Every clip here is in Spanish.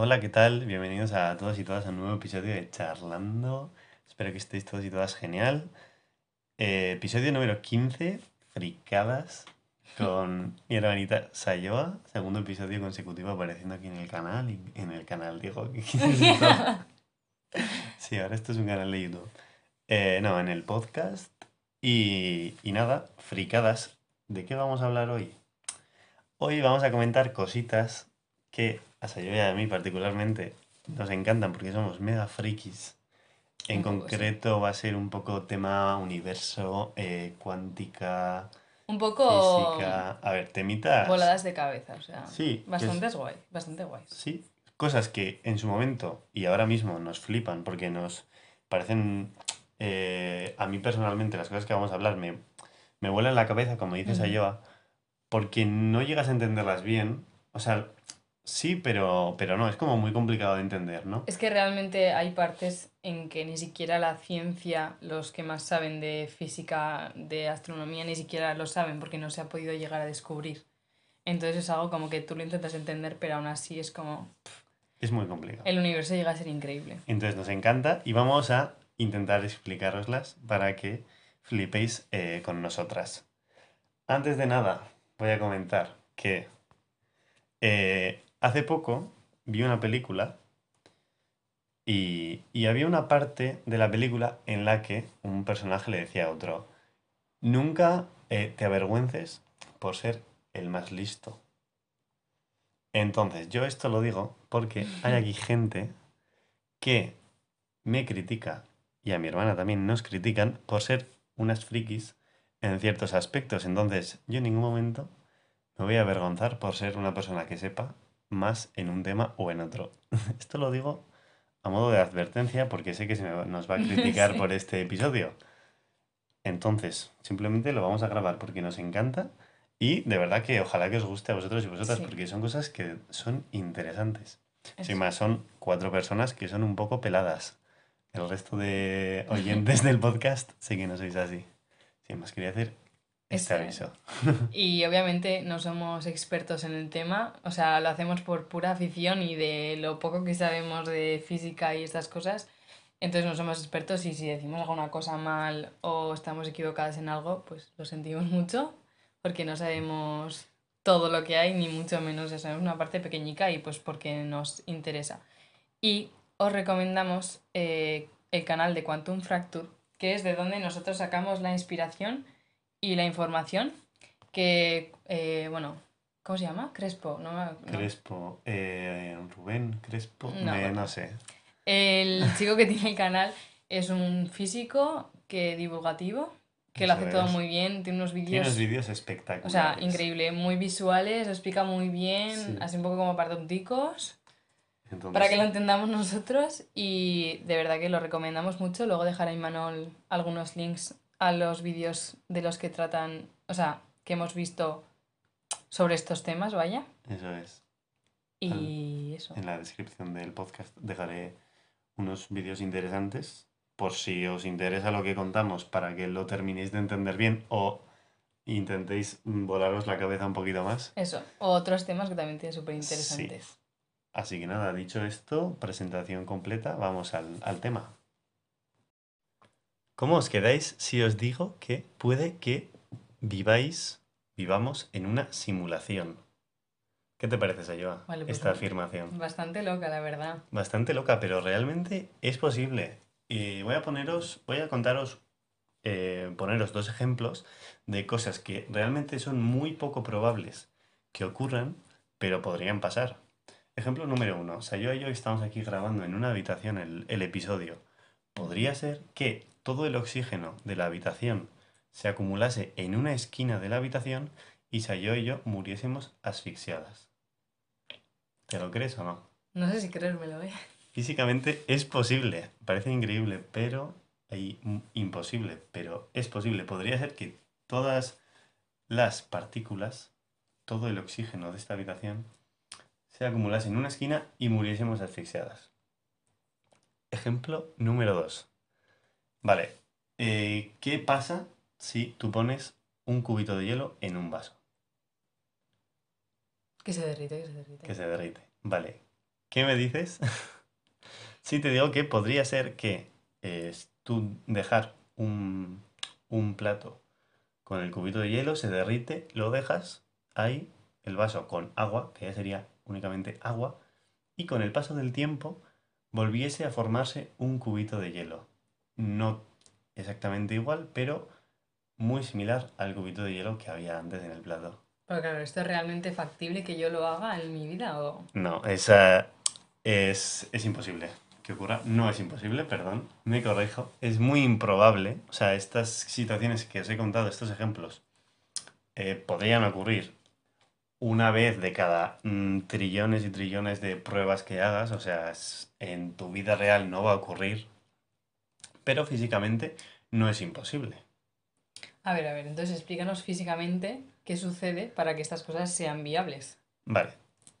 Hola, ¿qué tal? Bienvenidos a todos y todas a un nuevo episodio de Charlando. Espero que estéis todos y todas genial. Eh, episodio número 15, fricadas, con mi hermanita Sayoa. Segundo episodio consecutivo apareciendo aquí en el canal. y- En el canal, digo. sí, ahora esto es un canal de YouTube. Eh, no, en el podcast. Y, y nada, fricadas. ¿De qué vamos a hablar hoy? Hoy vamos a comentar cositas que a Sayoa y a mí particularmente nos encantan porque somos mega frikis. En concreto va a ser un poco tema universo, eh, cuántica, Un poco física. A ver, temitas. voladas de cabeza, o sea, Sí, bastante es- guay, bastante guay. Sí, cosas que en su momento y ahora mismo nos flipan porque nos parecen, eh, a mí personalmente, las cosas que vamos a hablar me, me vuelan la cabeza, como dices Ujú. Ayoa, porque no llegas a entenderlas bien. O sea, sí, pero, pero no, es como muy complicado de entender, ¿no? Es que realmente hay partes en que ni siquiera la ciencia, los que más saben de física, de astronomía, ni siquiera lo saben porque no se ha podido llegar a descubrir. Entonces es algo como que tú lo intentas entender, pero aún así es como Es muy complicado. el universo llega a ser increíble. Entonces nos encanta y vamos a intentar explicaroslas para que flipéis eh, con nosotras. Antes de nada, voy a comentar que eh, hace poco vi una película y, y había una parte de la película en la que un personaje le decía a otro, nunca eh, te avergüences por ser el más listo. Entonces, yo esto lo digo porque hay aquí gente que me critica y a mi hermana también nos critican por ser unas frikis en ciertos aspectos. Entonces, yo en ningún momento me voy a avergonzar por ser una persona que sepa más en un tema o en otro. Esto lo digo a modo de advertencia porque sé que se me nos va a criticar Sí. por este episodio. Entonces, simplemente lo vamos a grabar porque nos encanta y de verdad que ojalá que os guste a vosotros y vosotras Sí. porque son cosas que son interesantes. Sin Eso. más, son cuatro personas que son un poco peladas. El resto de oyentes del podcast sé que no sois así. Sin más, quería hacer este Este- aviso. Y obviamente no somos expertos en el tema, o sea, lo hacemos por pura afición y de lo poco que sabemos de física y estas cosas. Entonces no somos expertos y si decimos alguna cosa mal o estamos equivocadas en algo, pues lo sentimos mucho porque no sabemos todo lo que hay, ni mucho menos, ya sabemos una parte pequeñica y pues porque nos interesa. Y os recomendamos eh, el canal de Quantum Fracture, que es de donde nosotros sacamos la inspiración y la información que, eh, bueno, ¿cómo se llama? Crespo, ¿no? me- no. Crespo, eh, Rubén, Crespo, No, me- no sé. El chico que tiene el canal es un físico que divulgativo, que lo Eso hace todo es. muy bien, tiene unos Tiene vídeos, unos vídeos o sea, espectaculares. increíble, muy visuales, lo explica muy bien, Sí. así un poco como para tonticos, Entonces, para que lo entendamos nosotros y de verdad que lo recomendamos mucho. Luego dejaré en Manol algunos links a los vídeos de los que tratan, o sea, que hemos visto sobre estos temas, vaya. Eso es. Y eso. En la descripción del podcast dejaré unos vídeos interesantes por si os interesa lo que contamos para que lo terminéis de entender bien o intentéis volaros la cabeza un poquito más. Eso. Otros temas que también tienen súper interesantes. Así que nada, dicho esto, presentación completa, vamos al, al tema. ¿Cómo os quedáis si os digo que puede que viváis, vivamos en una simulación? ¿Qué te parece, Sayoa, Vale, pues esta afirmación? Bastante loca, la verdad. Bastante loca, pero realmente es posible. Y voy a poneros, voy a contaros, eh, poneros dos ejemplos de cosas que realmente son muy poco probables que ocurran, pero podrían pasar. Ejemplo número uno. Yo y yo estamos aquí grabando en una habitación el, el episodio. Podría ser que todo el oxígeno de la habitación se acumulase en una esquina de la habitación y Sayo y yo muriésemos asfixiadas. ¿Te lo crees o no? No sé si creérmelo, ¿eh? Físicamente es posible, parece increíble, pero imposible, pero es posible. Podría ser que todas las partículas, todo el oxígeno de esta habitación, se acumulase en una esquina y muriésemos asfixiadas. Ejemplo número 2. Vale, eh, ¿qué pasa si tú pones un cubito de hielo en un vaso Que se derrite, que se derrite. que se derrite? Vale, ¿Qué me dices? si te digo que podría ser que eh, tú dejar un, un plato con el cubito de hielo, se derrite, lo dejas ahí, el vaso con agua, que ya sería únicamente agua, y con el paso del tiempo volviese a formarse un cubito de hielo. No exactamente igual, pero muy similar al cubito de hielo que había antes en el plato. Pero claro, ¿esto es realmente factible que yo lo haga en mi vida o...? No, esa es, es imposible que ocurra. No es imposible, perdón, me corrijo. Es muy improbable. O sea, estas situaciones que os he contado, estos ejemplos, eh, podrían ocurrir una vez de cada mm, trillones y trillones de pruebas que hagas. O sea, es- en tu vida real no va a ocurrir. Pero físicamente no es imposible. A ver, a ver, entonces explícanos físicamente qué sucede para que estas cosas sean viables. Vale.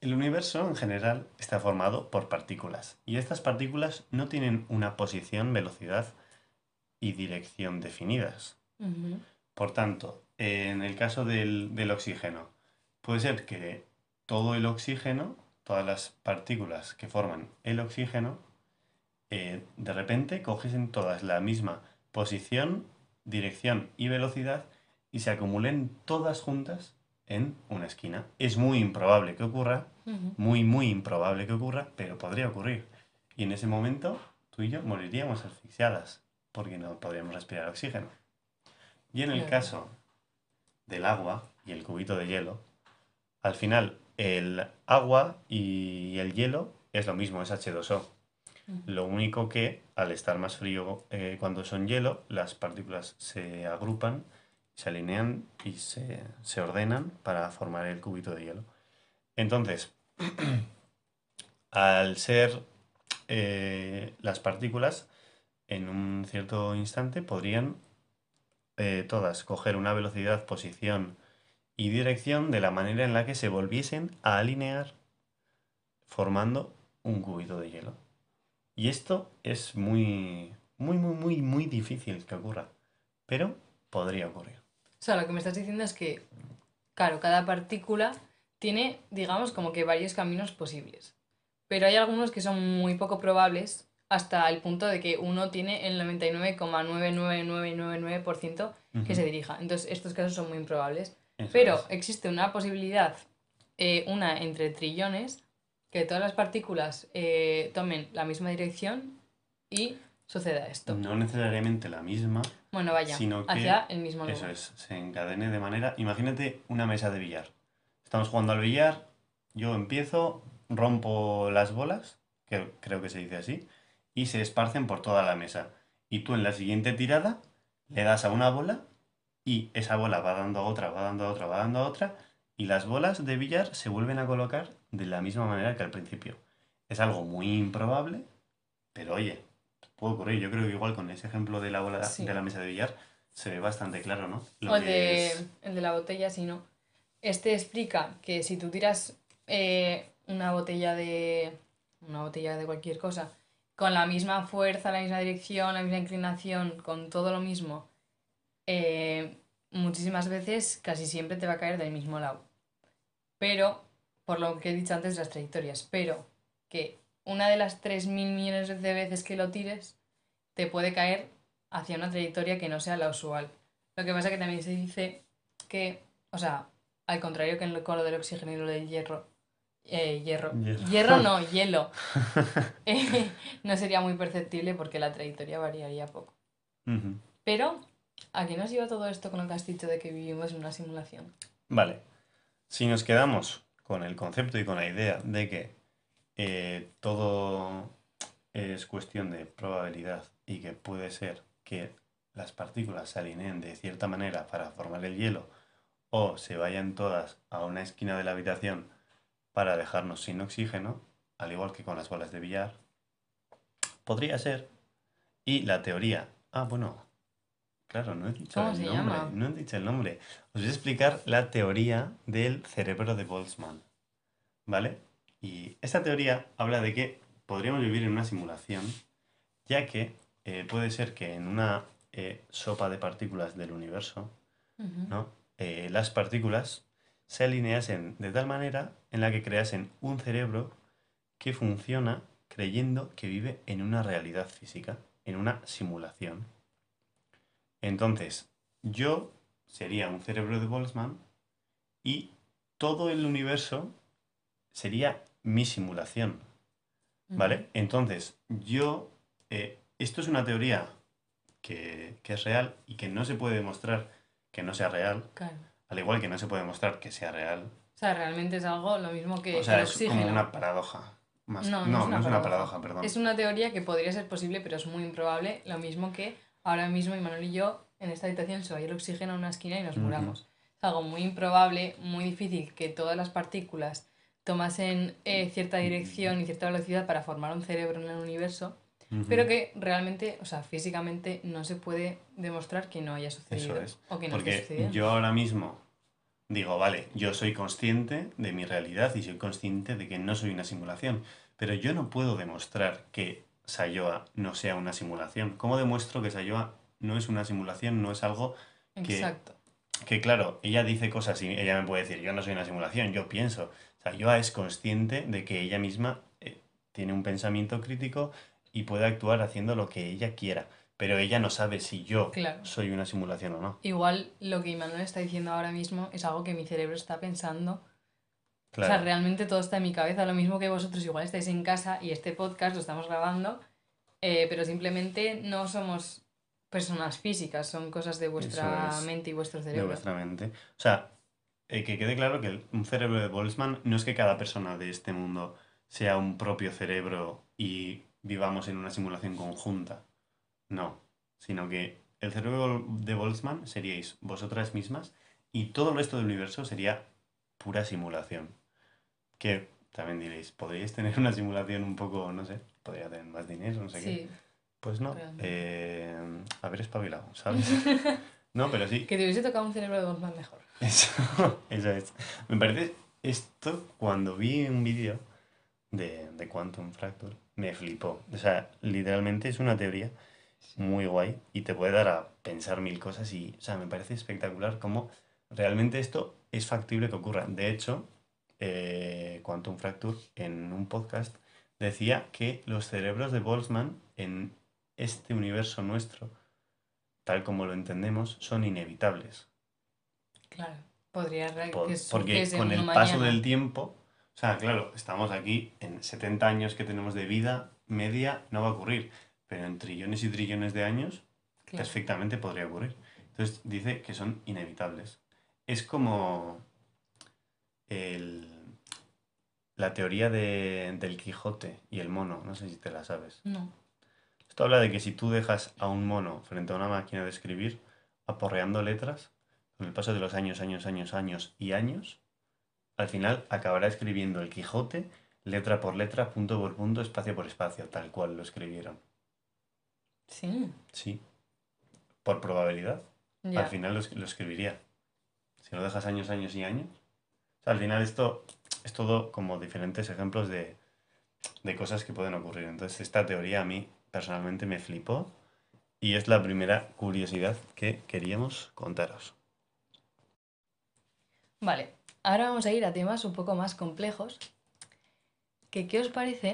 El universo en general está formado por partículas y estas partículas no tienen una posición, velocidad y dirección definidas. Por tanto, en el caso del, del oxígeno, puede ser que todo el oxígeno, todas las partículas que forman el oxígeno, eh, de repente cogiesen todas la misma posición, dirección y velocidad y se acumulen todas juntas en una esquina. Es muy improbable que ocurra, muy, muy improbable que ocurra, pero podría ocurrir. Y en ese momento tú y yo moriríamos asfixiadas porque no podríamos respirar oxígeno. Y en el caso del agua y el cubito de hielo, al final el agua y el hielo es lo mismo, es H2O. Lo único que al estar más frío eh, cuando son hielo, las partículas se agrupan, se alinean y se, se ordenan para formar el cubito de hielo. Entonces, al ser eh, las partículas, en un cierto instante podrían eh, todas coger una velocidad, posición y dirección de la manera en la que se volviesen a alinear formando un cubito de hielo. Y esto es muy, muy, muy, muy, muy difícil que ocurra, pero podría ocurrir. O sea, lo que me estás diciendo es que, claro, cada partícula tiene, digamos, como que varios caminos posibles. Pero hay algunos que son muy poco probables hasta el punto de que uno tiene el 99,99999% que se Ujú. dirija. Entonces, estos casos son muy improbables. Eso Pero es. existe una posibilidad, eh, una entre trillones, que todas las partículas eh, tomen la misma dirección y suceda esto. No necesariamente la misma, Bueno, vaya, Sino que- hacia el mismo lugar. eso es, se encadene de manera... Imagínate una mesa de billar. Estamos jugando al billar, yo empiezo, rompo las bolas, que creo que se dice así, y se esparcen por toda la mesa. Y tú en la siguiente tirada le das a una bola y esa bola va dando a otra, va dando a otra, va dando a otra, y las bolas de billar se vuelven a colocar de la misma manera que al principio. Es algo muy improbable, pero oye, puede ocurrir. Yo creo que igual con ese ejemplo de la bola Sí. de la mesa de billar se ve bastante claro, ¿no? Lo O el de, es- el de la botella, si no. Este explica que si tú tiras eh, una botella de. una botella de cualquier cosa, con la misma fuerza, la misma dirección, la misma inclinación, con todo lo mismo, eh, muchísimas veces, casi siempre te va a caer del mismo lado. Pero, por lo que he dicho antes de las trayectorias, pero que una de las 3.000 millones de veces que lo tires, te puede caer hacia una trayectoria que no sea la usual. Lo que pasa que también se dice que, o sea, al contrario que en lo- con lo del oxígeno y lo del hierro, eh, hierro, Hierro. hierro no, hielo, eh, no sería muy perceptible porque la trayectoria variaría poco. Pero, ¿a qué nos lleva todo esto con lo que has dicho de que vivimos en una simulación? Vale. Si nos quedamos con el concepto y con la idea de que eh, todo es cuestión de probabilidad y que puede ser que las partículas se alineen de cierta manera para formar el hielo o se vayan todas a una esquina de la habitación para dejarnos sin oxígeno, al igual que con las bolas de billar, podría ser. Y la teoría. Ah, bueno. Claro, no he dicho ¿Cómo el se nombre. llama? No he dicho el nombre. Os voy a explicar la teoría del cerebro de Boltzmann. ¿Vale? Y esta teoría habla de que podríamos vivir en una simulación, ya que eh, puede ser que en una eh, sopa de partículas del universo. ¿no? Eh, las partículas se alineasen de tal manera en la que creasen un cerebro que funciona creyendo que vive en una realidad física, en una simulación. Entonces, yo sería un cerebro de Boltzmann y todo el universo sería mi simulación. ¿Vale? Entonces, yo, eh, esto es una teoría que, que, es real y que no se puede demostrar que no sea real, Claro. al igual que no se puede demostrar que sea real. O sea, realmente es algo lo mismo que O sea, el es oxígeno. como una paradoja. Más... No, No, es una es una paradoja. paradoja, perdón. Es una teoría que podría ser posible, pero es muy improbable. Lo mismo que ahora mismo Imanol y yo en esta habitación se vaya el oxígeno a una esquina y nos muramos. Es algo muy improbable, muy difícil que todas las partículas tomasen eh, cierta dirección y cierta velocidad para formar un cerebro en el universo, pero que realmente, o sea, físicamente no se puede demostrar que no haya sucedido. es. O que no Porque sucediendo. yo ahora mismo digo, vale, yo soy consciente de mi realidad y soy consciente de que no soy una simulación, pero yo no puedo demostrar que Sayoa no sea una simulación. ¿Cómo demuestro que Sayoa no es una simulación, no es algo que- Exacto. que, claro, ella dice cosas y ella me puede decir, yo no soy una simulación, yo pienso. Sayoa es consciente de que ella misma eh, tiene un pensamiento crítico y puede actuar haciendo lo que ella quiera, pero ella no sabe si yo Claro. soy una simulación o no. Igual lo que Imanol está diciendo ahora mismo es algo que mi cerebro está pensando Claro. O sea, realmente todo está en mi cabeza, lo mismo que vosotros igual estáis en casa y este podcast lo estamos grabando, eh, pero simplemente no somos personas físicas, son cosas de vuestra es. mente y vuestro de cerebro. vuestra mente. O sea, eh, que quede claro que un cerebro de Boltzmann no es que cada persona de este mundo sea un propio cerebro y vivamos en una simulación conjunta. No, sino que el cerebro de Boltzmann seríais vosotras mismas y todo el resto del universo sería pura simulación. Que también diréis, podríais tener una simulación un poco, no sé, podría tener más dinero, no sé qué. Pues no, eh, haber espabilado, ¿sabes? No, pero sí, que te hubiese tocado un cerebro de Boltzmann mejor. eso, eso es. Me parece esto cuando vi un vídeo de, de Quantum Fracture, me flipó. O sea, literalmente es una teoría muy guay y te puede dar a pensar mil cosas y, o sea, me parece espectacular cómo realmente esto es factible que ocurra. De hecho, eh, Quantum Fracture en un podcast decía que los cerebros de Boltzmann en este universo nuestro, tal como lo entendemos, son inevitables. Clal podría Por- que porque con el paso mañana. del tiempo, o sea, claro, estamos aquí en 70 años que tenemos de vida media, no va a ocurrir, pero en trillones y trillones de años Claro. perfectamente podría ocurrir. Entonces dice que son inevitables. Es como el- la teoría de- del Quijote y el mono, no sé si te la sabes. No. Esto habla de que si tú dejas a un mono frente a una máquina de escribir, aporreando letras, con el paso de los años, años, años, años y años, al final acabará escribiendo el Quijote, letra por letra, punto por punto, espacio por espacio, tal cual lo escribieron. Sí, Sí. Por probabilidad, ya. al final lo, lo escribiría. Si lo dejas años, años y años. Al final esto es todo como diferentes ejemplos de, de cosas que pueden ocurrir. Entonces, esta teoría a mí personalmente me flipó y es la primera curiosidad que queríamos contaros. Vale, ahora vamos a ir a temas un poco más complejos. Que, ¿Qué os parece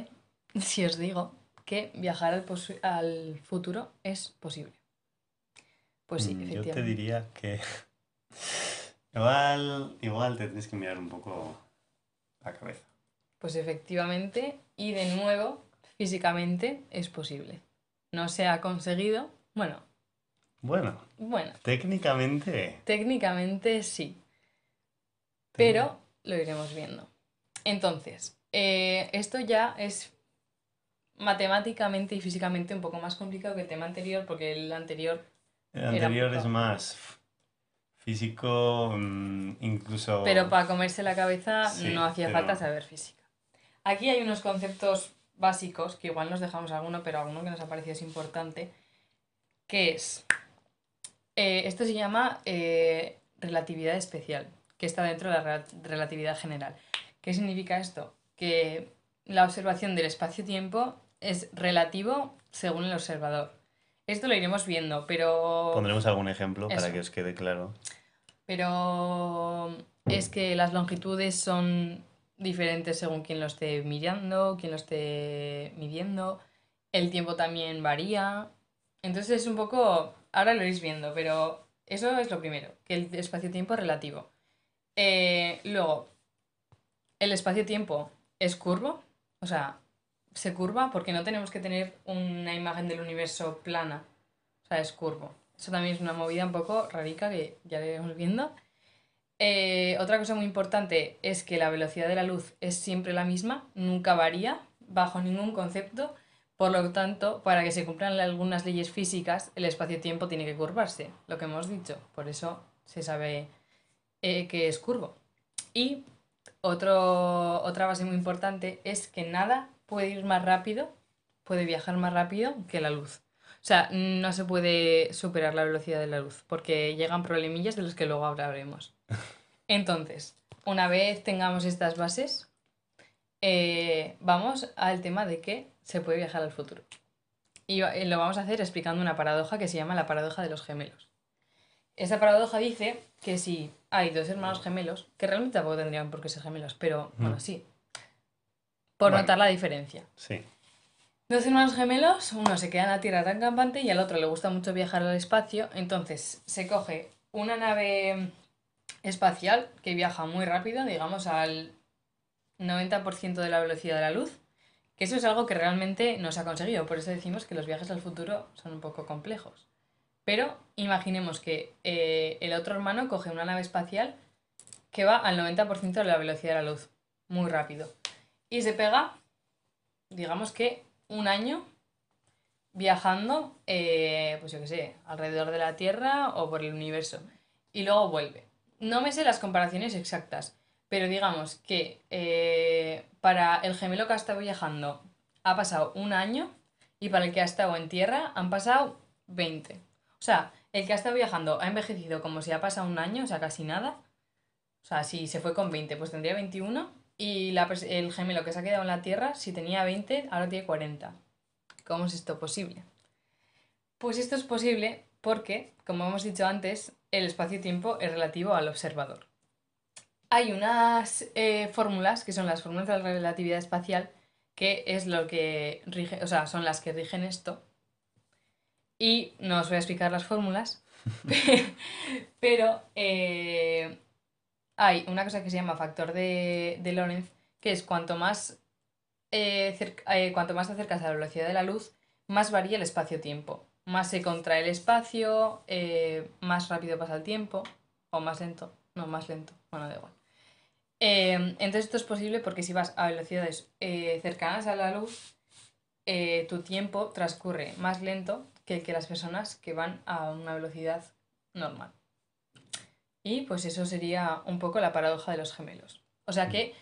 si os digo que viajar al, al futuro es posible? Pues sí, Mm, Yo te efectivamente. diría que igual, igual te tienes que mirar un poco la cabeza. Pues efectivamente, y de nuevo, físicamente es posible. No se ha conseguido, bueno, Bueno, bueno, técnicamente... técnicamente sí, pero lo iremos viendo. Entonces, eh, esto ya es matemáticamente y físicamente un poco más complicado que el tema anterior, porque el anterior, El anterior es más físico, mm, incluso... pero para comerse la cabeza Sí, no hacía pero- falta saber física. Aquí hay unos conceptos básicos, que igual nos dejamos alguno, pero alguno que nos ha parecido es importante, que es, eh, esto se llama eh, relatividad especial, que está dentro de la rela- relatividad general. ¿Qué significa esto? Que la observación del espacio-tiempo es relativo según el observador. Esto lo iremos viendo, pero... Pondremos algún ejemplo para que os quede claro. Pero es que las longitudes son diferentes según quien lo esté mirando, quien lo esté midiendo. El tiempo también varía. Entonces es un poco, ahora lo iréis viendo, pero eso es lo primero, que el espacio-tiempo es relativo. Eh, luego, el espacio-tiempo es curvo, o sea, se curva porque no tenemos que tener una imagen del universo plana, o sea, es curvo. Eso también es una movida un poco rarica que ya lo iremos viendo. Eh, otra cosa muy importante es que la velocidad de la luz es siempre la misma, nunca varía bajo ningún concepto. Por lo tanto, para que se cumplan algunas leyes físicas, el espacio-tiempo tiene que curvarse, lo que hemos dicho. Por eso se sabe eh, que es curvo. Y otro, otra base muy importante es que nada puede ir más rápido, puede viajar más rápido que la luz. O sea, no se puede superar la velocidad de la luz, porque llegan problemillas de los que luego hablaremos. Entonces, una vez tengamos estas bases, eh, vamos al tema de que se puede viajar al futuro. Y eh, lo vamos a hacer explicando una paradoja que se llama la paradoja de los gemelos. Esa paradoja dice que si hay dos hermanos gemelos, que realmente tampoco tendrían por qué ser gemelos, pero bueno, sí. Por notar la diferencia. Sí. Dos hermanos gemelos, uno se queda en la Tierra tan campante y al otro le gusta mucho viajar al espacio, entonces se coge una nave espacial que viaja muy rápido, digamos al 90% de la velocidad de la luz, que eso es algo que realmente no se ha conseguido, por eso decimos que los viajes al futuro son un poco complejos. Pero imaginemos que eh, el otro hermano coge una nave espacial que va al 90% de la velocidad de la luz, muy rápido, y se pega, digamos que un año viajando, eh, pues yo qué sé, alrededor de la Tierra o por el universo, y luego vuelve. No me sé las comparaciones exactas, pero digamos que eh, para el gemelo que ha estado viajando ha pasado un año y para el que ha estado en tierra han pasado 20. O sea, el que ha estado viajando ha envejecido como si ha pasado un año, o sea, casi nada. O sea, si se fue con 20, pues tendría 21. Y el gemelo que se ha quedado en la Tierra, si tenía 20, ahora tiene 40. ¿Cómo es esto posible? Pues esto es posible porque, como hemos dicho antes, el espacio-tiempo es relativo al observador. Hay unas eh, fórmulas, que son las fórmulas de la relatividad espacial, que es lo que rige, o sea, son las que rigen esto. Y no os voy a explicar las fórmulas, pero eh, hay una cosa que se llama factor de, de Lorentz, que es cuanto más, eh, cuanto más te acercas a la velocidad de la luz, más varía el espacio-tiempo más se contrae el espacio, eh, más rápido pasa el tiempo, o más lento, no, más lento, bueno, da igual. Eh, entonces esto es posible porque si vas a velocidades eh, cercanas a la luz, tu tiempo transcurre más lento que el que las personas que van a una velocidad normal. Y pues eso sería un poco la paradoja de los gemelos. O sea que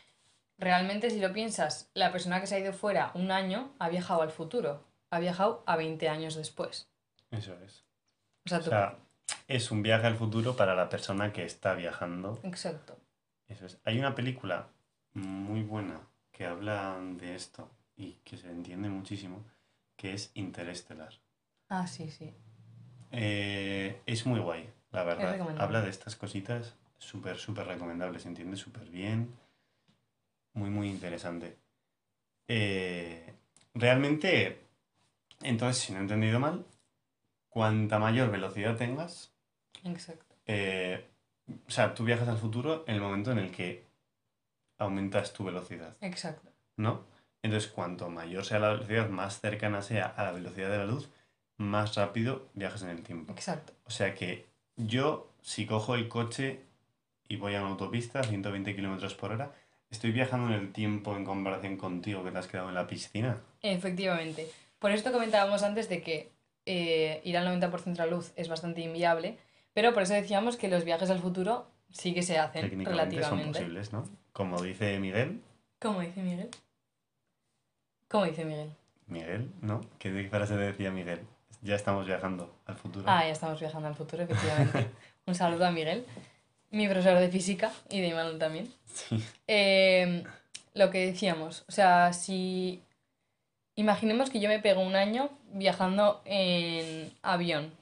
realmente si lo piensas, la persona que se ha ido fuera un año ha viajado al futuro, ha viajado a 20 años después. Eso es. O sea, es un viaje al futuro para la persona que está viajando. Exacto. Eso es. Hay una película muy buena que habla de esto y que se entiende muchísimo, que es Interestelar. Ah, sí, sí. Eh, es muy guay, la verdad. Habla de estas cositas, súper, súper recomendable, se entiende súper bien, muy, muy interesante. Eh, realmente, entonces, si no he entendido mal, cuanta mayor velocidad tengas, Exacto. Eh, o sea, tú viajas al futuro en el momento en el que aumentas tu velocidad. Exacto. ¿No? Entonces, cuanto mayor sea la velocidad, más cercana sea a la velocidad de la luz, más rápido viajas en el tiempo. Exacto. O sea que yo, si cojo el coche y voy a una autopista a 120 kilómetros por hora, ¿estoy viajando en el tiempo en comparación contigo que te has quedado en la piscina? Efectivamente. Por esto comentábamos antes de que eh, ir al 90% de la luz es bastante inviable, pero por eso decíamos que los viajes al futuro sí que se hacen relativamente. son posibles, ¿no? Como dice Miguel. ¿Cómo dice Miguel? ¿Cómo dice Miguel? Miguel, ¿no? ¿Qué frase decía Miguel? Ya estamos viajando al futuro. Ah, ya estamos viajando al futuro, efectivamente. Un saludo a Miguel, mi profesor de física y de Imanol también. Sí. Eh, lo que decíamos, o sea, si Imaginemos que yo me pego un año viajando en avión.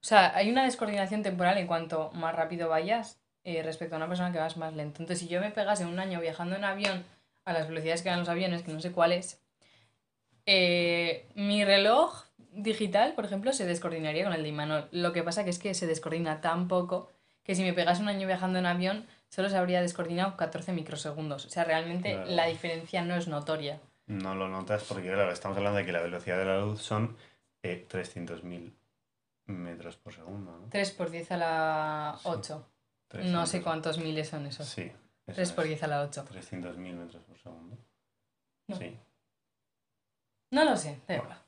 O sea, hay una descoordinación temporal en cuanto más rápido vayas, eh, respecto a una persona que vas más lento. Entonces, si yo me pegase un año viajando en avión a las velocidades que dan los aviones, que no sé cuáles, eh, mi reloj digital, por ejemplo, se descoordinaría con el de Imanol. Lo que pasa que es que se descoordina tan poco que si me pegase un año viajando en avión, solo se habría descoordinado 14 microsegundos. O sea, realmente Claro. la diferencia no es notoria. No lo notas porque, claro, estamos hablando de que la velocidad de la luz son eh, 300.000 metros por segundo, ¿no? 3 por 10 a la Sí. 8. 300. No sé cuántos miles son esos. Sí. eso 3 por es. 10 a la 8. 300.000 metros por segundo. No. Sí. No lo sé, da igual.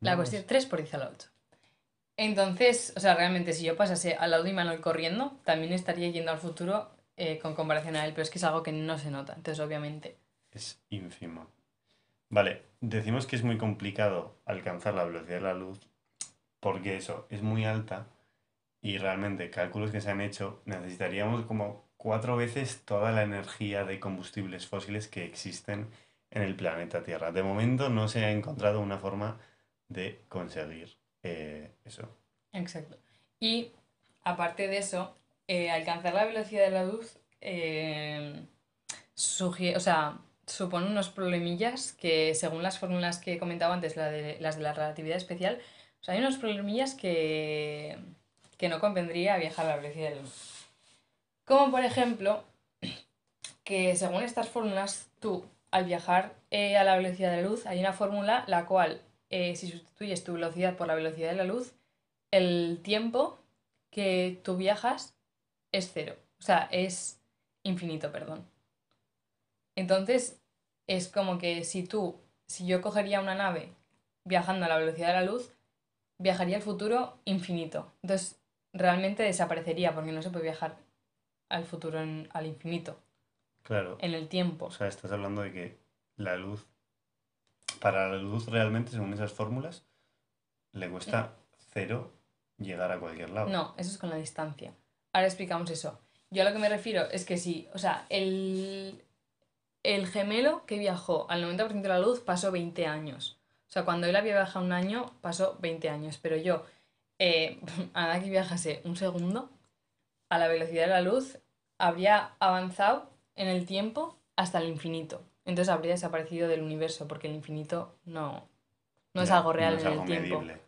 La No, cuestión, 3 por 10 a la 8. Entonces, o sea, realmente si yo pasase al lado de Imanol corriendo, también estaría yendo al futuro eh, con comparación a él, pero es que es algo que no se nota. Entonces, obviamente, Es ínfimo. Vale, decimos que es muy complicado alcanzar la velocidad de la luz porque eso es muy alta y realmente cálculos que se han hecho necesitaríamos como cuatro veces toda la energía de combustibles fósiles que existen en el planeta Tierra. De momento no se ha encontrado una forma de conseguir eh, eso. exacto. Y aparte de eso, eh, alcanzar la velocidad de la luz eh, o sea, supone unos problemillas que, según las fórmulas que he comentado antes, la de, las de la relatividad especial, o sea, hay unos problemillas que, que no convendría viajar a la velocidad de la luz. Como por ejemplo, que según estas fórmulas, tú al viajar eh, a la velocidad de la luz, hay una fórmula la cual, eh, si sustituyes tu velocidad por la velocidad de la luz, el tiempo que tú viajas es cero. O sea, es infinito, perdón. Entonces, es como que si tú, si yo cogería una nave viajando a la velocidad de la luz, viajaría al futuro infinito. Entonces, realmente desaparecería porque no se puede viajar al futuro en- al infinito, Claro. en el tiempo. O sea, estás hablando de que la luz, para la luz realmente, según esas fórmulas, le cuesta cero llegar a cualquier lado. No, eso es con la distancia. Ahora explicamos eso. Yo a lo que me refiero es que sí, o sea, el, el gemelo que viajó al 90% de la luz pasó 20 años. O sea, cuando él había viajado un año, pasó 20 años. Pero yo, eh, a nada que viajase un segundo, a la velocidad de la luz, habría avanzado en el tiempo hasta el infinito. Entonces habría desaparecido del universo, porque el infinito no, no es algo real no es en algo el tiempo. medible.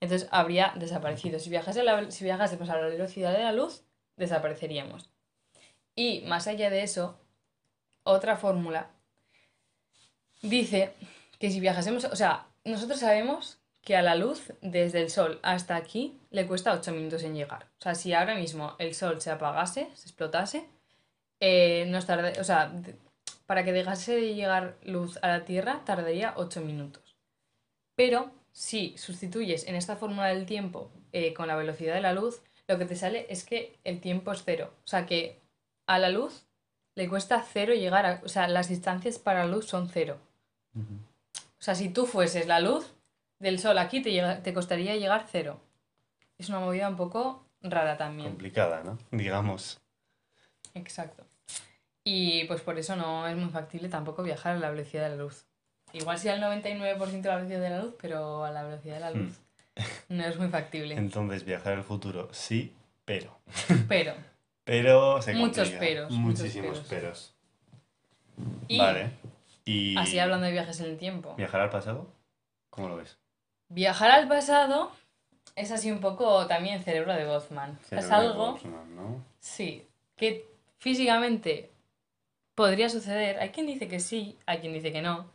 Entonces habría desaparecido. Si viajase, a la, si viajase pues, a la velocidad de la luz, desapareceríamos. Y más allá de eso, otra fórmula dice que si viajásemos, o sea, nosotros sabemos que a la luz desde el sol hasta aquí le cuesta 8 minutos en llegar. O sea, si ahora mismo el sol se apagase, se explotase, eh, nos tarda- o sea, para que dejase de llegar luz a la Tierra tardaría 8 minutos. Pero si sustituyes en esta fórmula del tiempo eh, con la velocidad de la luz, lo que te sale es que el tiempo es cero. O sea que a la luz le cuesta cero llegar a... O sea, las distancias para la luz son cero. O sea, si tú fueses la luz del sol aquí, te, llega- te costaría llegar cero. Es una movida un poco rara también. Complicada, ¿no? Digamos. Exacto. Y pues por eso no es muy factible tampoco viajar a la velocidad de la luz. Igual sí al 99% de la velocidad de la luz, pero a la velocidad de la luz no es muy factible. Entonces, viajar al futuro, sí, pero. Pero, Pero se Muchos peros, muchos Muchísimos peros. peros. y Vale. Y así hablando de viajes en el tiempo. ¿Viajar al pasado? ¿Cómo lo ves? Viajar al pasado es así un poco también cerebro de Gothman. es Cerebro de algo, sí, que físicamente podría suceder. Hay quien dice que sí, hay quien dice que no.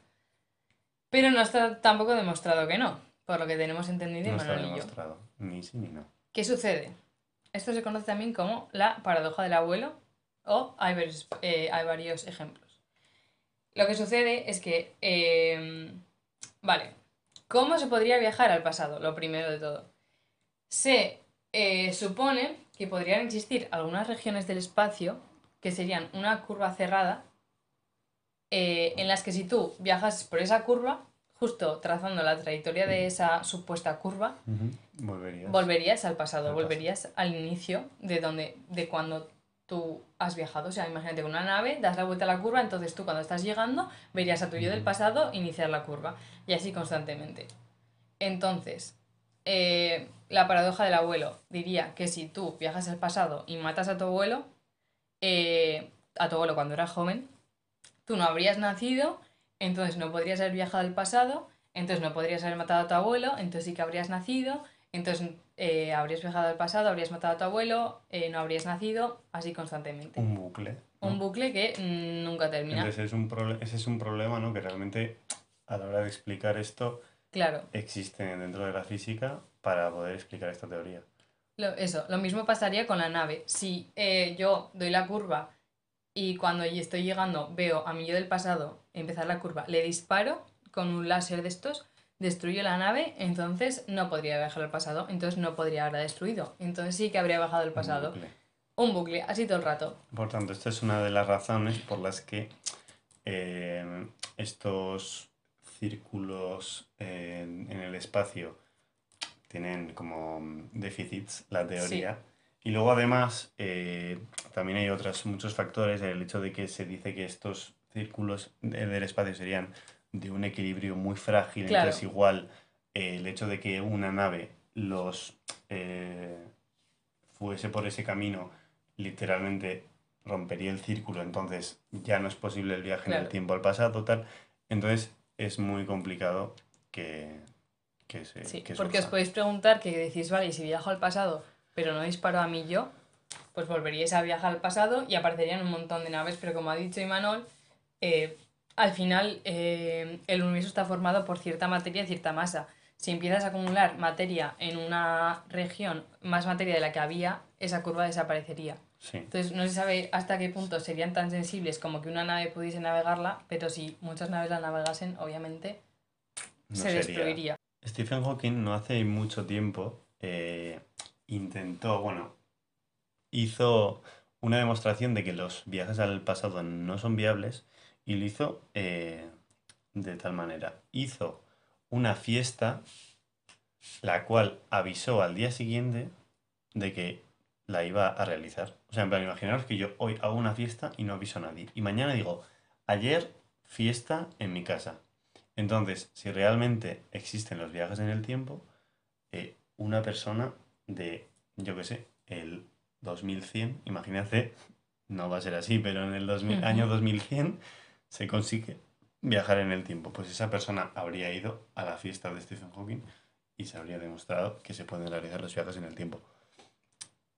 Pero no está tampoco demostrado que no, por lo que tenemos entendido No está Manuel y yo. demostrado. Ni sí ni no. ¿Qué sucede? Esto se conoce también como la paradoja del abuelo o hay varios, eh, hay varios ejemplos. Lo que sucede es que, eh, vale, ¿cómo se podría viajar al pasado? Lo primero de todo. Se eh, supone que podrían existir algunas regiones del espacio que serían una curva cerrada eh, en las que si tú viajas por esa curva, justo trazando la trayectoria de esa supuesta curva. Volverías. volverías al pasado, Al volverías al inicio de donde, de cuando tú has viajado. O sea, imagínate con una nave, das la vuelta a la curva, entonces tú cuando estás llegando verías a tu yo del pasado iniciar la curva. Y así constantemente. Entonces, eh, la paradoja del abuelo diría que si tú viajas al pasado y matas a tu abuelo, eh, a tu abuelo cuando era joven, tú no habrías nacido, entonces no podrías haber viajado al pasado, entonces no podrías haber matado a tu abuelo, entonces sí que habrías nacido, entonces eh, habrías viajado al pasado, habrías matado a tu abuelo, eh, no habrías nacido, así constantemente. Un bucle. ¿no? Un bucle que mm, nunca termina. Entonces es un ese es un problema, ¿no? Que realmente a la hora de explicar esto Claro, existen dentro de la física para poder explicar esta teoría. Lo- eso, lo mismo pasaría con la nave. Si eh, yo doy la curva y cuando estoy llegando veo a mi yo del pasado empezar la curva, le disparo con un láser de estos, destruyo la nave, entonces no podría viajar al pasado, entonces no podría haberla destruido. Entonces sí que habría bajado al Un pasado. bucle. Un bucle, así todo el rato. Por tanto, esta es una de las razones por las que eh, estos círculos en, en el espacio tienen como déficits, la teoría. Y luego además eh, también hay otros muchos factores, el hecho de que se dice que estos círculos de- del espacio serían de un equilibrio muy frágil, Claro. entonces igual eh, el hecho de que una nave los eh, fuese por ese camino literalmente rompería el círculo, entonces ya no es posible el viaje en el Claro. tiempo al pasado, tal. Entonces es muy complicado que, que se Sí, que porque os podéis preguntar que decís, vale, y si viajo al pasado, pero no disparo a mí yo, pues volveríais a viajar al pasado y aparecerían un montón de naves, pero como ha dicho Imanol, eh, al final eh, el universo está formado por cierta materia y cierta masa. Si empiezas a acumular materia en una región, más materia de la que había, esa curva desaparecería. Sí, Entonces no se sabe hasta qué punto serían tan sensibles como que una nave pudiese navegarla, pero si muchas naves la navegasen, obviamente no se destruiría. Stephen Hawking no hace mucho tiempo eh, intentó, bueno, hizo una demostración de que los viajes al pasado no son viables y lo hizo eh, de tal manera. Hizo una fiesta la cual avisó al día siguiente de que la iba a realizar. O sea, en plan, imaginaros que yo hoy hago una fiesta y no aviso a nadie. Y mañana digo, ayer fiesta en mi casa. Entonces, si realmente existen los viajes en el tiempo, eh, una persona de, yo qué sé, el 2100, imagínate, no va a ser así, pero en el 2000 Ujú. año 2100 se consigue viajar en el tiempo. Pues esa persona habría ido a la fiesta de Stephen Hawking y se habría demostrado que se pueden realizar los viajes en el tiempo.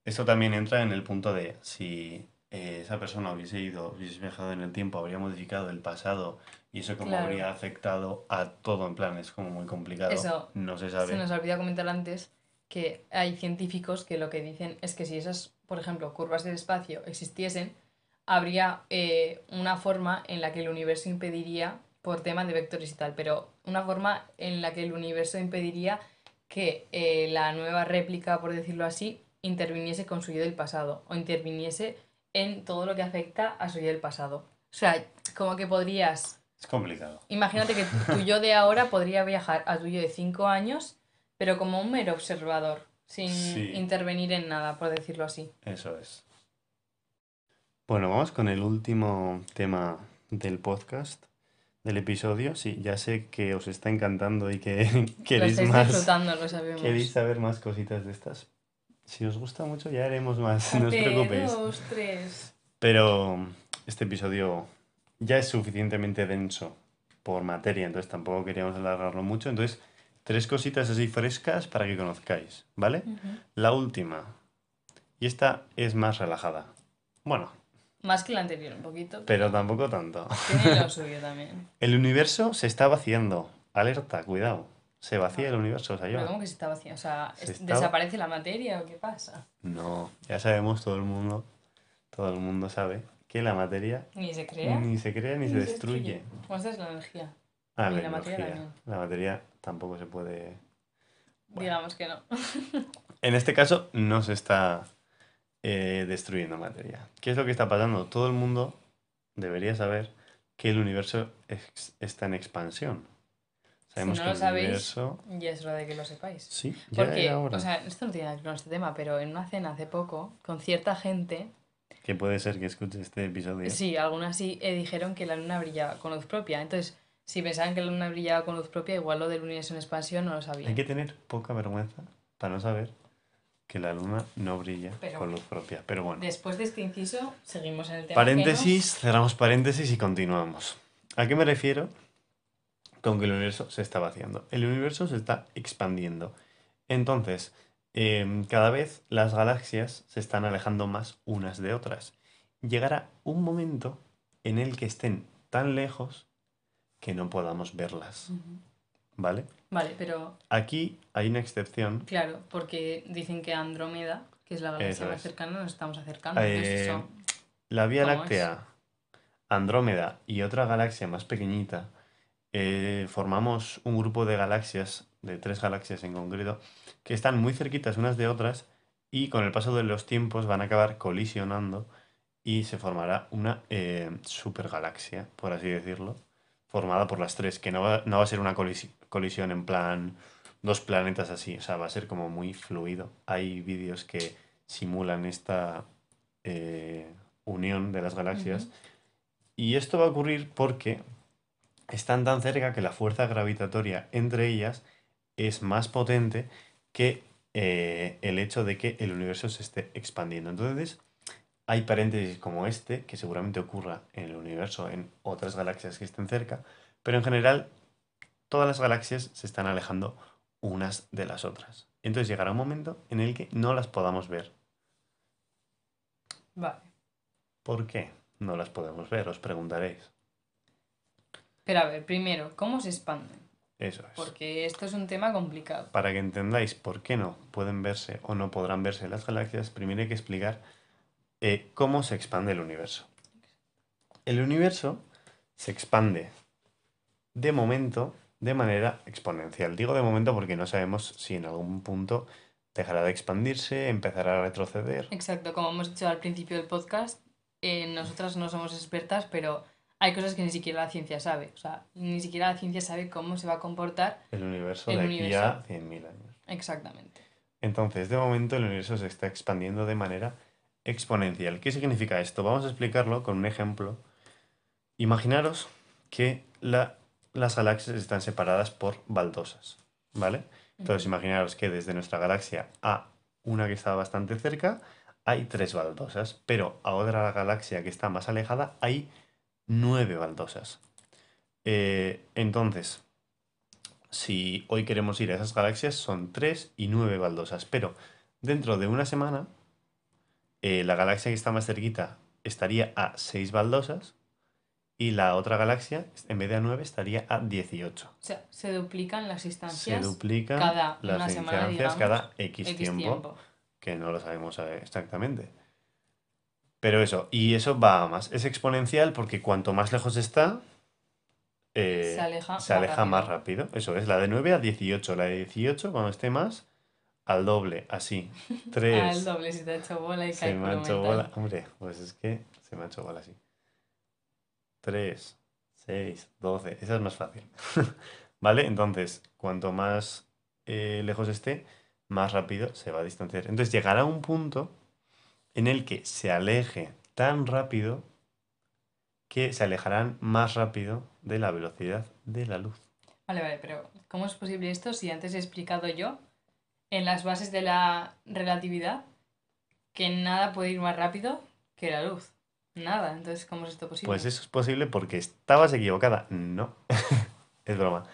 Esto también entra en el punto de si eh, esa persona hubiese ido, hubiese viajado en el tiempo, habría modificado el pasado y eso como Claro. habría afectado a todo en plan, es como muy complicado. Eso, no se Se sabe. nos olvidó comentar antes que hay científicos que lo que dicen es que si esas, por ejemplo, curvas del espacio existiesen, habría eh, una forma en la que el universo impediría, por tema de vectores y tal, pero una forma en la que el universo impediría que eh, la nueva réplica, por decirlo así, interviniese con su yo del pasado o interviniese en todo lo que afecta a su yo del pasado. O sea, como que podrías Es complicado. Imagínate que tu yo de ahora podría viajar a tu yo de 5 años, pero como un mero observador, sin Sí. intervenir en nada, por decirlo así. Eso es. Bueno, vamos con el último tema del podcast, del episodio. Sí, ya sé que os está encantando y que Lo queréis estáis más. disfrutando, lo sabemos. ¿Queréis saber más cositas de estas? Si os gusta mucho, ya haremos más, no os preocupéis. dos, tres. Pero este episodio ya es suficientemente denso por materia, entonces tampoco queríamos alargarlo mucho. Entonces, tres cositas así frescas para que conozcáis, ¿vale? La última, y esta es más relajada. Bueno, Más que la anterior, un poquito. pero tampoco tanto. Tiene lo suyo también. El universo se está vaciando. Alerta, cuidado. Se vacía el universo, o sea, Pero yo. ¿cómo que se está vacío? O sea, Se es- está- ¿desaparece la materia o qué pasa? No, ya sabemos todo el mundo, todo el mundo sabe que la materia Ni se crea. ni se crea ni, se destruye. Pues esta es la energía. Ah, Y la, la materia energía. también. La materia tampoco se puede. Bueno. Digamos que no. En este caso no se está eh, destruyendo materia. ¿Qué es lo que está pasando? Todo el mundo debería saber que el universo ex- está en expansión. Sabemos no que lo sabéis, universo. Ya es hora de que lo sepáis. Sí, ya Porque, era hora. o sea, esto no tiene nada que ver con este tema, pero en una cena hace poco, con cierta gente, que puede ser que escuche este episodio. sí, algunas sí eh, dijeron que la luna brillaba con luz propia. Entonces, si pensaban que la luna brillaba con luz propia, igual lo del universo en expansión no lo sabían. Hay que tener poca vergüenza para no saber que la luna no brilla Pero- con luz propia. Pero bueno. Después de este inciso, seguimos en el tema. Paréntesis, cerramos paréntesis y continuamos. ¿A qué me refiero? Con que el universo se está vaciando. El universo se está expandiendo. Entonces, em, cada vez las galaxias se están alejando más unas de otras. Llegará un momento en el que estén tan lejos que no podamos verlas. ¿Vale? Vale, pero Aquí hay una excepción. claro, porque dicen que Andrómeda, que es la galaxia más cercana, nos estamos acercando. Eh, eso- La Vía. Láctea, Andrómeda y otra galaxia más pequeñita, eh, formamos un grupo de galaxias, de tres galaxias en concreto, que están muy cerquitas unas de otras y con el paso de los tiempos van a acabar colisionando y se formará una eh, supergalaxia, por así decirlo, formada por las tres, que no va, no va a ser una colisi- colisión en plan dos planetas así, o sea, va a ser como muy fluido. Hay vídeos que simulan esta eh, unión de las galaxias. Y esto va a ocurrir porque están tan cerca que la fuerza gravitatoria entre ellas es más potente que eh, el hecho de que el universo se esté expandiendo. Entonces, hay paréntesis como este, que seguramente ocurra en el universo, en otras galaxias que estén cerca, pero en general todas las galaxias se están alejando unas de las otras. Entonces llegará un momento en el que no las podamos ver. Vale. ¿Por qué no las podemos ver? Os preguntaréis. Pero a ver, primero, ¿cómo se expanden? Eso es. Porque esto es un tema complicado. Para que entendáis por qué no pueden verse o no podrán verse las galaxias, primero hay que explicar eh, cómo se expande el universo. El universo se expande de momento de manera exponencial. Digo de momento porque no sabemos si en algún punto dejará de expandirse, empezará a retroceder. Exacto, como hemos dicho al principio del podcast, eh, nosotras no somos expertas, pero hay cosas que ni siquiera la ciencia sabe. O sea, ni siquiera la ciencia sabe cómo se va a comportar El universo El de aquí universo. a 100.000 años. exactamente. Entonces, de momento el universo se está expandiendo de manera exponencial. ¿Qué significa esto? Vamos a explicarlo con un ejemplo. Imaginaros que la- las galaxias están separadas por baldosas, ¿vale? Entonces, imaginaros que desde nuestra galaxia a una que está bastante cerca hay tres baldosas, pero a otra galaxia que está más alejada hay nueve baldosas. Eh, entonces, si hoy queremos ir a esas galaxias, son 3 y 9 baldosas. Pero dentro de una semana, eh, la galaxia que está más cerquita estaría a 6 baldosas y la otra galaxia, en vez de a 9, estaría a 18. O sea, se duplican las Se instancias duplican cada una las semana, instancias digamos, cada X, X tiempo, tiempo. que no lo sabemos eh, exactamente. Pero eso, y eso va a más. Es exponencial porque cuanto más lejos está, eh, Se aleja se más aleja más rápido. rápido. Eso es, la de 9 a 18. La de 18, cuando esté más, al doble, así. 3. Ah, el doble, si te ha hecho bola y se me ha hecho bola. Hombre, pues es que se me ha hecho bola así. 3, 6, 12. Esa es más fácil. ¿Vale? Entonces, cuanto más eh, lejos esté, más rápido se va a distanciar. Entonces llegará un punto en el que se aleje tan rápido que se alejarán más rápido de la velocidad de la luz. Vale, vale, pero ¿cómo es posible esto si antes he explicado yo en las bases de la relatividad que nada puede ir más rápido que la luz? Nada, entonces ¿cómo es esto posible? Pues eso es posible porque estabas equivocada. No, es broma.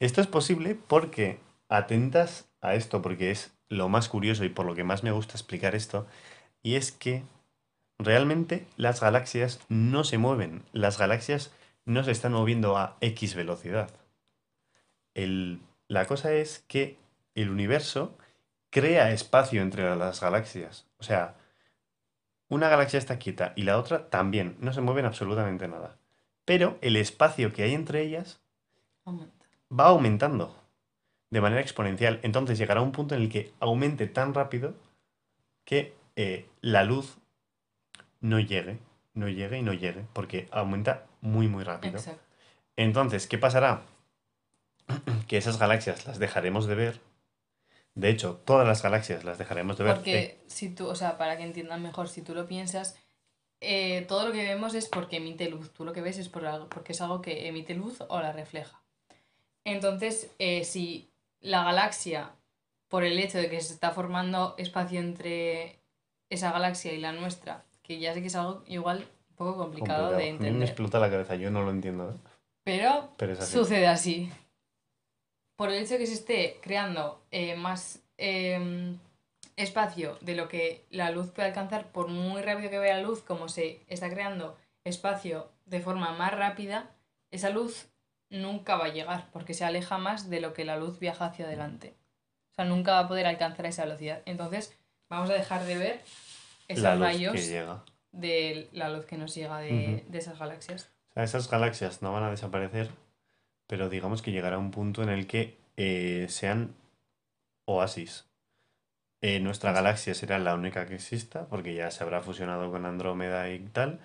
Esto es posible porque atentas a esto, porque es lo más curioso y por lo que más me gusta explicar esto, y es que realmente las galaxias no se mueven, las galaxias no se están moviendo a X velocidad. El- la cosa es que el universo crea espacio entre las galaxias. O sea, una galaxia está quieta y la otra también, no se mueven absolutamente nada. Pero el espacio que hay entre ellas Aumenta. va aumentando de manera exponencial. Entonces llegará un punto en el que aumente tan rápido que eh, la luz no llegue, no llegue y no llegue, porque aumenta muy, muy rápido. Exacto. Entonces, ¿qué pasará? Que esas galaxias las dejaremos de ver. De hecho, todas las galaxias las dejaremos de ver. Eh, Porque si tú, o sea, para que entiendan mejor, si tú lo piensas, eh, todo lo que vemos es porque emite luz. Tú lo que ves es por algo, porque es algo que emite luz o la refleja. Entonces, eh, si la galaxia por el hecho de que se está formando espacio entre esa galaxia y la nuestra, que ya sé que es algo igual un poco complicado, Complicado. de A mí me entender. explota la cabeza, yo no lo entiendo. ¿eh? Pero Pero así. sucede así. Por el hecho de que se esté creando eh, más eh, espacio de lo que la luz puede alcanzar, por muy rápido que vaya la luz, como se está creando espacio de forma más rápida, esa luz nunca va a llegar, porque se aleja más de lo que la luz viaja hacia adelante. O sea, nunca va a poder alcanzar esa velocidad. Entonces, vamos a dejar de ver esos La luz rayos que llega. de la luz que nos llega de, de esas galaxias. O sea, esas galaxias no van a desaparecer, pero digamos que llegará un punto en el que eh, sean oasis. Eh, nuestra galaxia será la única que exista, porque ya se habrá fusionado con Andrómeda y tal.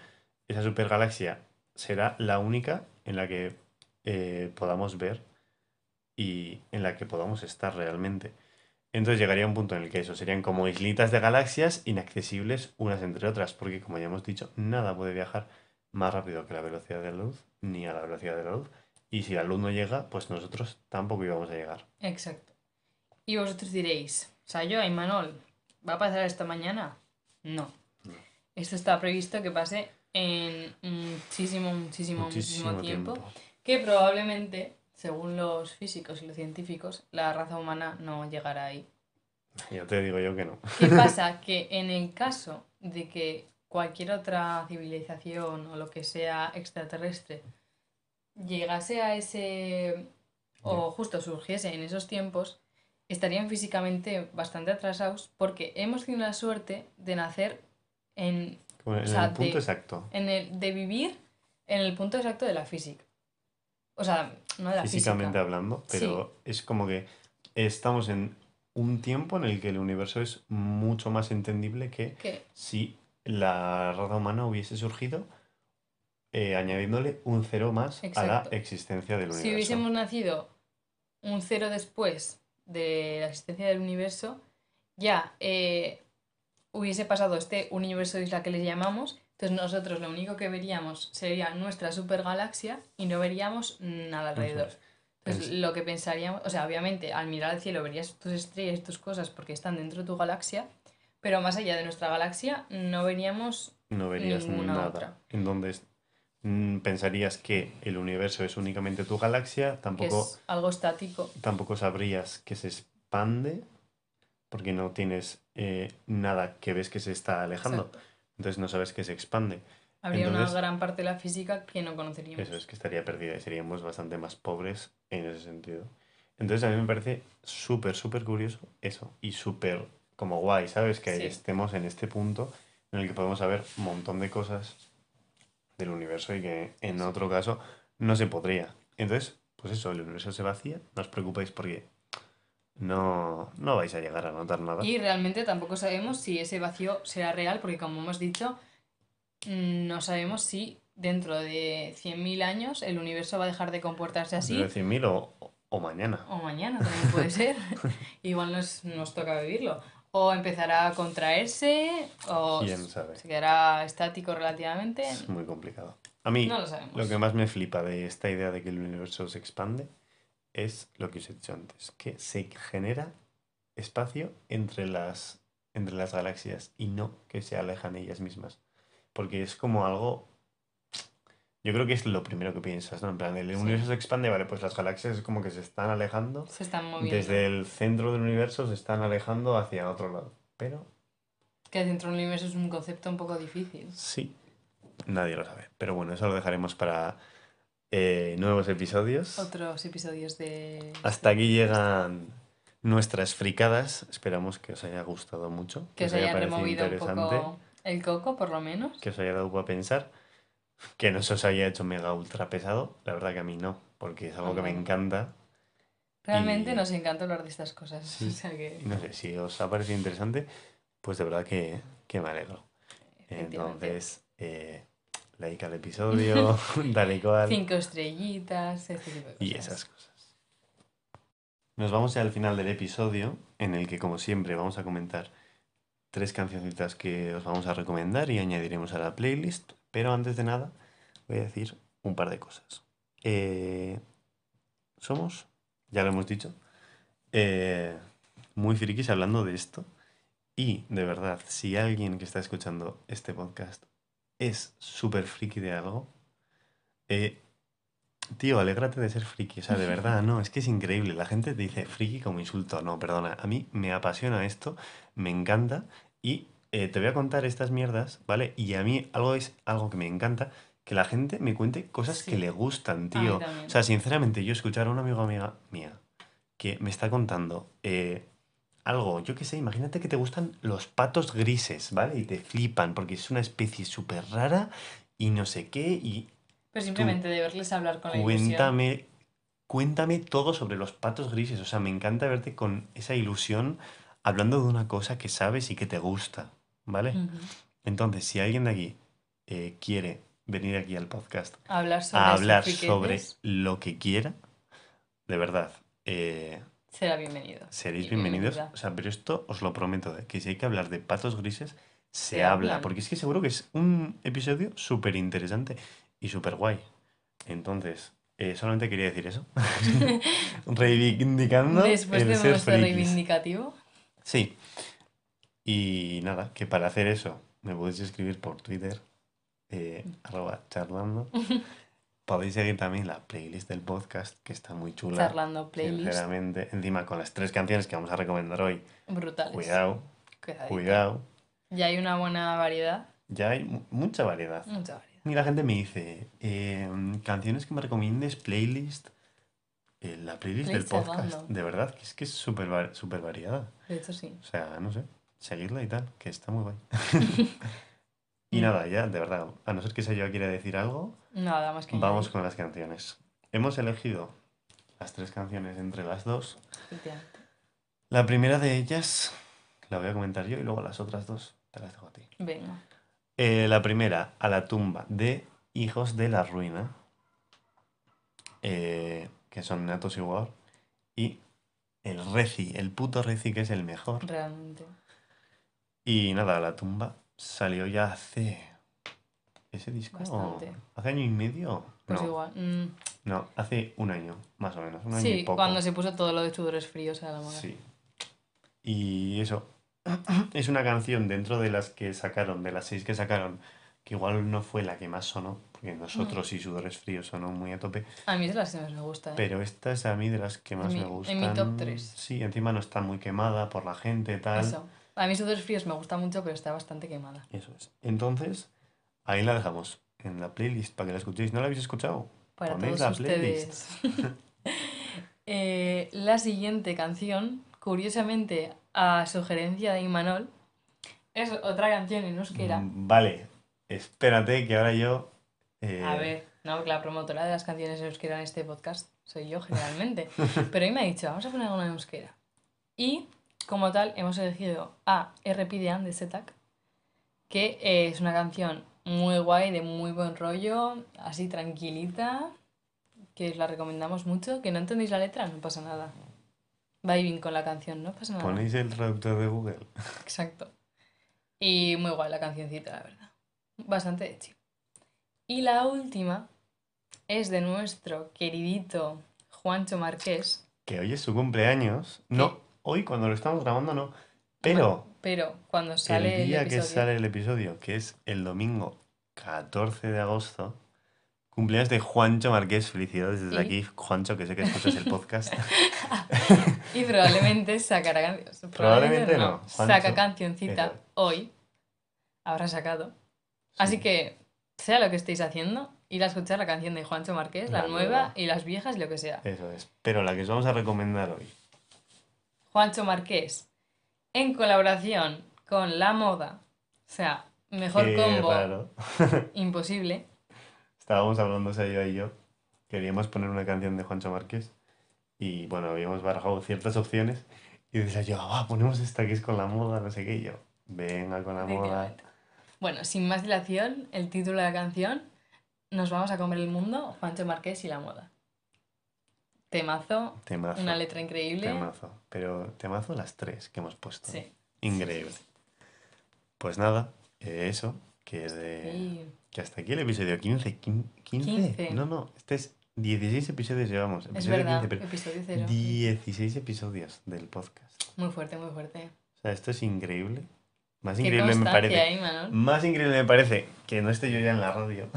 Esa supergalaxia será la única en la que eh, podamos ver y en la que podamos estar realmente. Entonces llegaría un punto en el que eso serían como islitas de galaxias inaccesibles unas entre otras, porque como ya hemos dicho, nada puede viajar más rápido que la velocidad de la luz, ni a la velocidad de la luz. Y si la luz no llega, pues nosotros tampoco íbamos a llegar. Exacto. Y vosotros diréis, Sayo, Imanol, ¿va a pasar esta mañana? No. No. Esto está previsto que pase en muchísimo, muchísimo, muchísimo, tiempo, Que probablemente, según los físicos y los científicos, la raza humana no llegará ahí. Ya te digo yo que no. ¿Qué pasa? que en el caso de que cualquier otra civilización o lo que sea extraterrestre llegase a ese o justo surgiese en esos tiempos, estarían físicamente bastante atrasados porque hemos tenido la suerte de nacer en, Como en O sea, el punto de- exacto. en el, de vivir en el punto exacto de la física. O sea, no de la Físicamente física. hablando, pero es como que estamos en un tiempo en el que el universo es mucho más entendible que si la raza humana hubiese surgido eh, añadiéndole un cero más a la existencia del universo. si hubiésemos nacido un cero después de la existencia del universo, ya eh, hubiese pasado este universo de isla que le llamamos. Entonces nosotros lo único que veríamos sería nuestra supergalaxia y no veríamos nada alrededor. es. Entonces lo que pensaríamos, o sea, obviamente al mirar al cielo verías tus estrellas y tus cosas porque están dentro de tu galaxia, pero más allá de nuestra galaxia no veríamos no verías ninguna nada. otra. Entonces mm, pensarías que el universo es únicamente tu galaxia, tampoco, es algo estático. tampoco sabrías que se expande, porque no tienes eh, nada que ves que se está alejando. Exacto. Entonces no sabes que se expande. Habría Entonces- una gran parte de la física que no conoceríamos. Eso es que estaría perdida y seríamos bastante más pobres en ese sentido. Entonces a mí me parece súper, súper curioso eso y súper como guay, ¿sabes? Que Sí. estemos en este punto en el que podemos saber un montón de cosas del universo y que en otro caso no se podría. Entonces, pues eso, el universo se vacía, no os preocupéis porque no, no vais a llegar a notar nada. Y realmente tampoco sabemos si ese vacío será real, porque como hemos dicho, mm, no sabemos si dentro de 100.000 años el universo va a dejar de comportarse así Dentro de 100.000 o, o mañana. o mañana también puede ser. Igual nos, nos toca vivirlo. O empezará a contraerse o ¿Quién sabe? se quedará estático relativamente. Es muy complicado. A mí, No lo. Lo que más me flipa de esta idea de que el universo se expande es lo que os he dicho antes, que se genera espacio entre las, entre las galaxias y no que se alejan ellas mismas. Porque es como algo... Yo creo que es lo primero que piensas, ¿no? En plan, el Sí. universo se expande, vale, pues las galaxias es como que se están alejando. Se están moviendo. Desde el centro del universo se están alejando hacia otro lado. Pero Que dentro del universo es un concepto un poco difícil. sí, nadie lo sabe. Pero bueno, eso lo dejaremos para eh, nuevos episodios. Otros episodios de... Hasta aquí llegan nuestras fricadas. Esperamos que os haya gustado mucho, Que os os haya haya parecido removido un poco el coco, por lo menos. que os haya dado para pensar, que no se os haya hecho mega ultra pesado. La verdad que a mí no, porque es algo que me encanta. Realmente Y- nos encanta hablar de estas cosas. Sí. O sea que... No sé, si os ha parecido interesante, pues de verdad que, que me alegro. Entonces, eh, like al episodio, dale igual. Cinco estrellitas, este tipo de cosas. y esas cosas. Nos vamos ya al final del episodio, en el que, como siempre, vamos a comentar tres cancioncitas que os vamos a recomendar y añadiremos a la playlist. Pero antes de nada, voy a decir un par de cosas. Eh, somos, ya lo hemos dicho, eh, muy frikis hablando de esto. Y, de verdad, si alguien que está escuchando este podcast es súper friki de algo, eh, tío, alégrate de ser friki. O sea, de verdad, no, es que es increíble. La gente te dice friki como insulto. No, perdona. A mí me apasiona esto, me encanta. Y eh, te voy a contar estas mierdas, ¿vale? Y a mí algo es algo que me encanta, que la gente me cuente cosas que le gustan, tío. O sea, sinceramente, yo escuchar a una amiga amiga mía que me está contando eh, algo, yo qué sé, imagínate que te gustan los patos grises, ¿vale? Y te flipan porque es una especie súper rara y no sé qué, y Pero simplemente de verles hablar con la ilusión. cuéntame, cuéntame todo sobre los patos grises. O sea, me encanta verte con esa ilusión hablando de una cosa que sabes y que te gusta, ¿vale? Entonces, si alguien de aquí eh, quiere venir aquí al podcast Hablar sobre a hablar sobre lo que quiera, de verdad, eh, será bienvenido. seréis bienvenidos. bienvenida. O sea, pero esto os lo prometo, de que si hay que hablar de patos grises, se, Se habla. hablan. Porque es que seguro que es un episodio súper interesante y súper guay. Entonces, eh, solamente quería decir eso. Reivindicando Después el de ser frikis. reivindicativo, Sí. Y nada, que para hacer eso me podéis escribir por Twitter, eh, arroba charlando. Podéis seguir también la playlist del podcast, que está muy chula. charlando playlist, Sinceramente, encima con las tres canciones que vamos a recomendar hoy. brutales. Cuidado, Cuidadito. cuidado. Ya hay una buena variedad. Ya hay mu- mucha variedad. Mucha variedad. Y la gente me dice, eh, canciones que me recomiendes, playlist. Eh, la playlist del podcast, de verdad, que es que es súper súper variada. De hecho, sí. O sea, no sé, seguirla y tal, que está muy guay. y nada, ya, de verdad, a no ser que yo quiera decir algo, Nada más que vamos con las canciones. Hemos elegido las tres canciones entre las dos. La primera de ellas la voy a comentar yo y luego las otras dos te las dejo a ti. Venga. Eh, la primera, A la tumba de Hijos de la Ruina, eh, que son Natos y War, y el Reci, el puto Reci que es el mejor. Realmente. Y nada, La tumba salió ya hace... ¿Ese disco? Bastante. ¿Hace año y medio? Pues no, igual. mm, no, hace un año, más o menos, un año y Sí, poco. cuando se puso todo lo de sudores fríos a la moda. Sí. Y eso, es una canción dentro de las que sacaron, de las seis que sacaron, que igual no fue la que más sonó, porque nosotros y Sudores Fríos sonó muy a tope, A mí es de las que más me gusta. ¿eh? pero esta es a mí de las que más mi- me en mi gustan. top tres. Sí, encima no está muy quemada por la gente, tal. Eso. A mí sudores fríos me gusta mucho, pero está bastante quemada. Eso es. Entonces, ahí la dejamos en la playlist para que la escuchéis. ¿No la habéis escuchado? Para Ponéis todos la playlist. ustedes. Eh, la siguiente canción, curiosamente, a sugerencia de Imanol, es otra canción en euskera. Mm, Vale, espérate que ahora yo... eh, A ver, no, la promotora de las canciones en euskera en este podcast soy yo generalmente. Pero hoy me ha dicho, vamos a poner una en euskera. Y, como tal, hemos elegido a Errepidean de Setak, que eh, es una canción muy guay, de muy buen rollo, así tranquilita, que os la recomendamos mucho. Que no entendéis la letra, no pasa nada. Vibing con la canción, no pasa nada. Ponéis el traductor de Google. Exacto. Y muy guay la cancioncita, la verdad. Bastante de chill. Y la última es de nuestro queridito Juancho Marqués. que hoy es su cumpleaños. No, hoy cuando lo estamos grabando no. Pero Pero cuando sale el día el que episodio, sale el episodio, que es el domingo 14 de agosto, cumpleaños de Juancho Marqués. Felicidades desde Y- aquí, Juancho, que sé que escuchas el podcast. y probablemente sacará canciones. Probablemente no, Saca cancioncita Eso. hoy. Habrá sacado. Así Sí. que, sea lo que estéis haciendo, ir a escuchar la canción de Juancho Marqués, la, La nueva nueva. y las viejas, lo que sea. Eso es. Pero la que os vamos a recomendar hoy. Juancho Marqués, en colaboración con La Moda. O sea, mejor Qué combo raro. imposible. Estábamos hablando Sayo y yo. Queríamos poner una canción de Juancho Márquez. Y bueno, habíamos barajado ciertas opciones. Y decía yo, ah, ponemos esta que es con la moda, no sé qué. Y yo, venga con la moda. Bueno, sin más dilación, el título de la canción, Nos vamos a comer el mundo, Juancho Marqués y La Moda. Temazo, Temazo. una letra increíble. Temazo. Pero temazo las tres que hemos puesto. Sí. Increíble. Pues nada, eh, eso, que es de... Y Que hasta aquí el episodio 15. ¿quin- ¿15? 15. No, no, este es 16 episodios llevamos. Es Episodio verdad, 15, pero episodio cero. 16 episodios del podcast. Muy fuerte, muy fuerte. O sea, esto es increíble. Más Qué increíble me parece. ¿eh, Imanol? Más increíble me parece que no esté yo ya en la radio.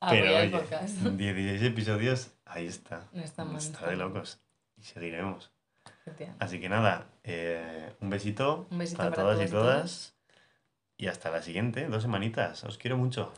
Apoyar Pero oye, podcast. 16 episodios, ahí está. No está mal. Está de locos. Y seguiremos. Así que nada, eh, un besito, Un besito para para todas y todas. Y hasta la siguiente, dos semanitas. Os quiero mucho.